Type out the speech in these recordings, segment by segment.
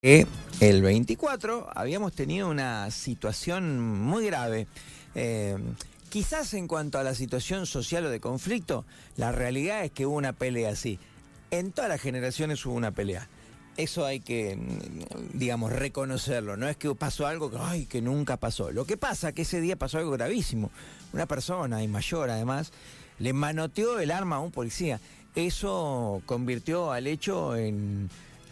el 24 habíamos tenido una situación muy grave. Eh, quizás en cuanto a la situación social o de conflicto, la realidad es que hubo una pelea así. En todas las generaciones hubo una pelea. Eso hay que, mm, digamos, reconocerlo. No es que pasó algo que, que nunca pasó. Lo que pasa es que ese día pasó algo gravísimo. Una persona, y mayor además, le manoteó el arma a un policía. Eso convirtió al hecho en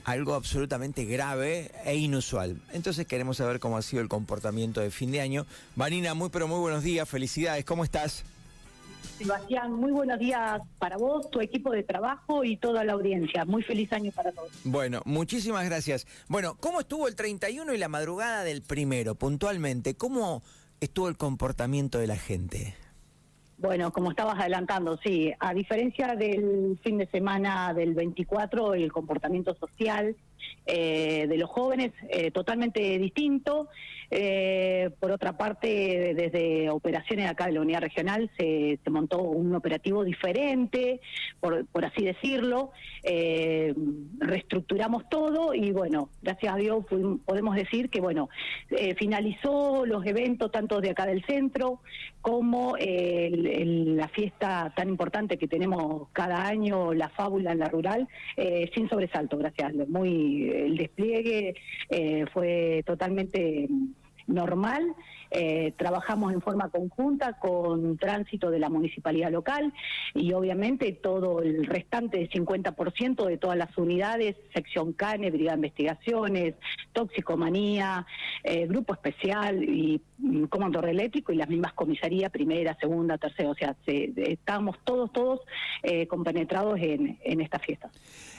algo absolutamente grave e inusual. Entonces queremos saber cómo ha sido el comportamiento de fin de año. Vanina, muy pero muy buenos días, felicidades, ¿cómo estás? Sebastián, muy buenos días para vos, tu equipo de trabajo y toda la audiencia. Muy feliz año para todos. Bueno, muchísimas gracias. Bueno, ¿cómo estuvo el 31 y la madrugada del primero, puntualmente? ¿Cómo estuvo el comportamiento de la gente? Bueno, como estabas adelantando, sí, a diferencia del fin de semana del 24, el comportamiento social eh, de los jóvenes eh, totalmente distinto. Eh, por otra parte, desde operaciones acá de la unidad regional se, montó un operativo diferente, por, así decirlo. reestructuramos todo y bueno, gracias a Dios podemos decir que bueno, finalizó los eventos tanto de acá del centro como la fiesta tan importante que tenemos cada año, la fábula en la rural, sin sobresalto, gracias a El despliegue eh, fue totalmente normal. Eh, trabajamos en forma conjunta con tránsito de la municipalidad local y obviamente todo el restante del 50% de todas las unidades, sección CANE, Brigada de Investigaciones, Toxicomanía, eh, Grupo Especial y mm, Comando Eléctrico y las mismas comisarías, primera, segunda, tercera, o sea, estábamos todos, todos eh, compenetrados en, en esta fiesta.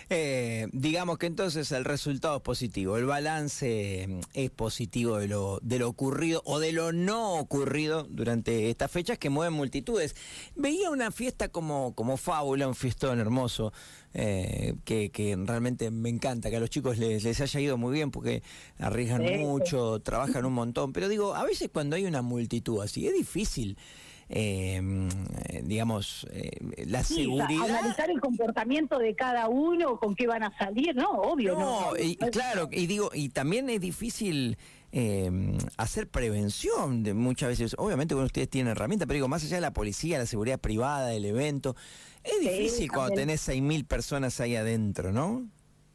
Eh, digamos que entonces el resultado es positivo, el balance mm, es positivo de lo, de lo ocurrido o de lo no ocurrido durante estas fechas que mueven multitudes. Veía una fiesta como, como fábula, un fiestón hermoso, eh, que, que, realmente me encanta, que a los chicos les, les haya ido muy bien porque arriesgan mucho, trabajan un montón, pero digo, a veces cuando hay una multitud así, es difícil eh, digamos, eh, la seguridad. analizar el comportamiento de cada uno, con qué van a salir, ¿no? Obvio, ¿no? y, claro, y digo, y también es difícil. Eh, hacer prevención de muchas veces, obviamente bueno, ustedes tienen herramientas, pero digo, más allá de la policía, la seguridad privada, del evento, es difícil cuando tenés 6.000 personas ahí adentro, ¿no?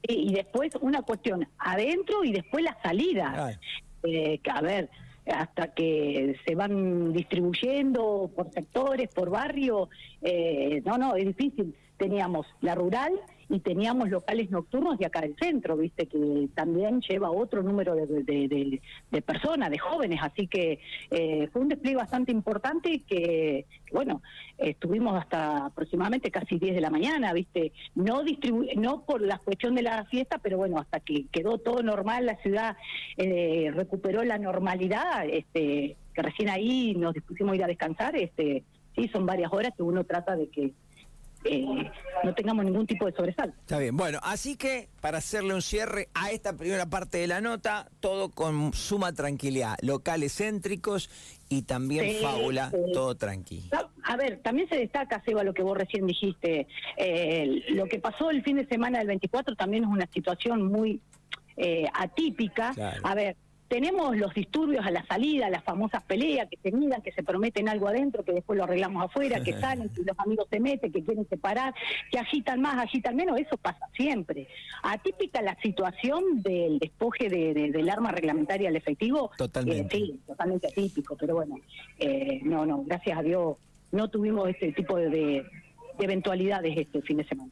Y después una cuestión, adentro y después la salida. Eh, a ver, hasta que se van distribuyendo por sectores, por barrio. Eh, no, no, es difícil. Teníamos la rural y teníamos locales nocturnos de acá del centro, viste, que también lleva otro número de, personas, de jóvenes, así que eh, fue un despliegue bastante importante que, bueno, estuvimos hasta aproximadamente casi 10 de la mañana, viste, no no por la cuestión de la fiesta, pero bueno, hasta que quedó todo normal, la ciudad eh, recuperó la normalidad, este, que recién ahí nos dispusimos a ir a descansar, este, sí, son varias horas que uno trata de que eh, no tengamos ningún tipo de sobresalto. Está bien, bueno, así que para hacerle un cierre a esta primera parte de la nota, todo con suma tranquilidad, locales céntricos y también fábula, todo tranquilo. A ver, también se destaca, Seba, lo que vos recién dijiste, eh, lo que pasó el fin de semana del 24 también es una situación muy eh, atípica. A ver, tenemos los disturbios a la salida, las famosas peleas que se miran, que se prometen algo adentro, que después lo arreglamos afuera, que salen, que los amigos se meten, que quieren separar, que agitan más, agitan menos, eso pasa siempre. Atípica la situación del despoje del arma reglamentaria al efectivo. Totalmente. Eh, sí, totalmente atípico, pero bueno, eh, no, no, gracias a Dios no tuvimos este tipo de, de eventualidades este fin de semana.